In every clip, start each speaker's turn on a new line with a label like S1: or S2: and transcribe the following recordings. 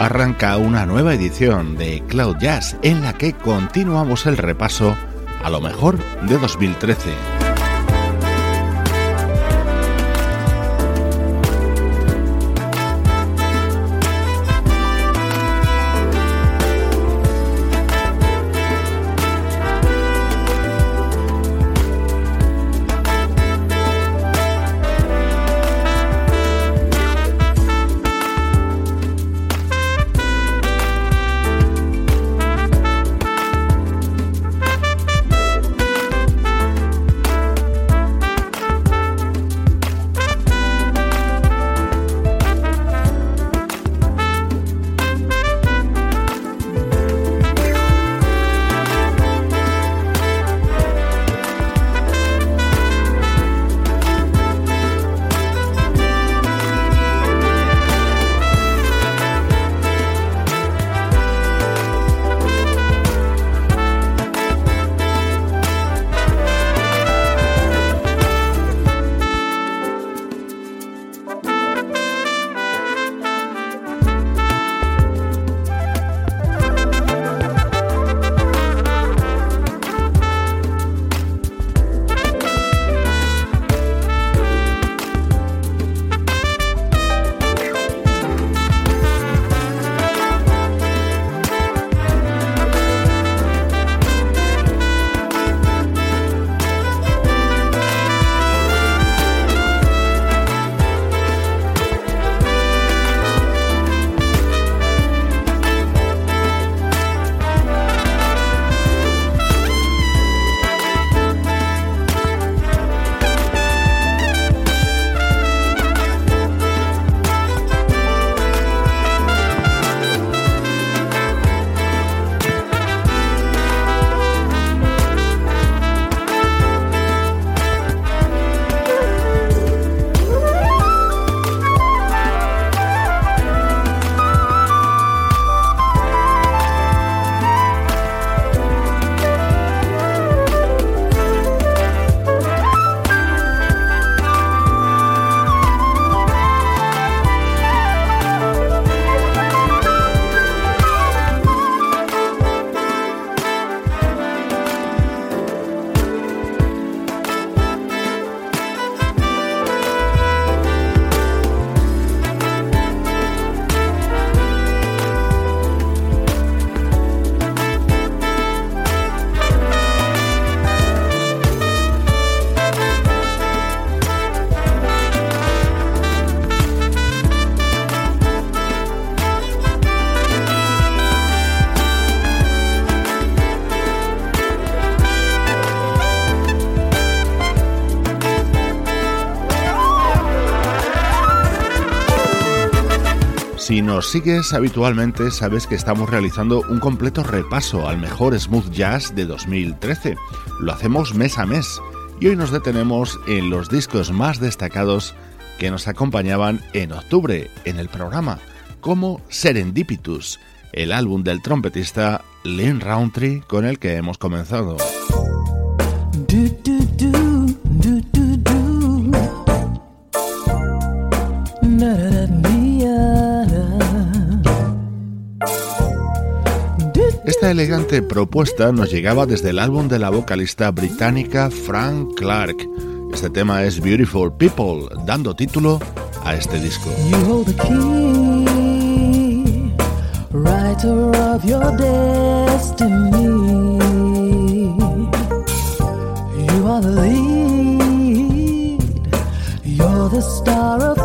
S1: Arranca una nueva edición de Cloud Jazz en la que continuamos el repaso a lo mejor de 2013. Si nos sigues habitualmente, sabes que estamos realizando un completo repaso al mejor smooth jazz de 2013. Lo hacemos mes a mes y hoy nos detenemos en los discos más destacados que nos acompañaban en octubre en el programa, como Serendipitus, el álbum del trompetista Lynn Roundtree con el que hemos comenzado. Elegante propuesta nos llegaba desde el álbum de la vocalista británica Frank Clark. Este tema es Beautiful People, dando título a este disco. writer of your destiny.
S2: are the lead. You're the star of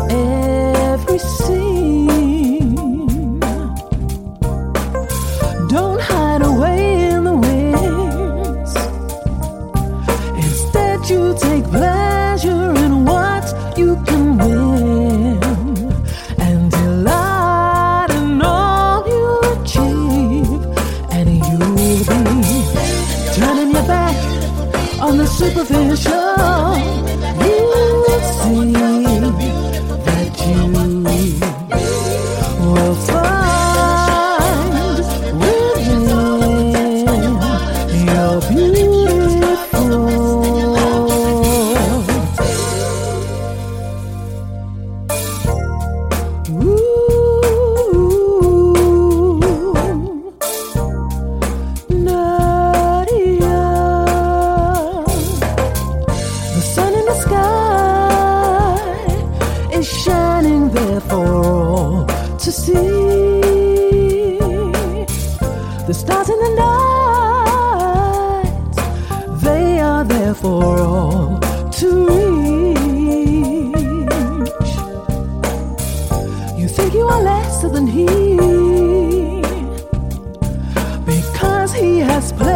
S2: there for all to see. The stars in the night, they are there for all to reach. You think you are lesser than he because he has plenty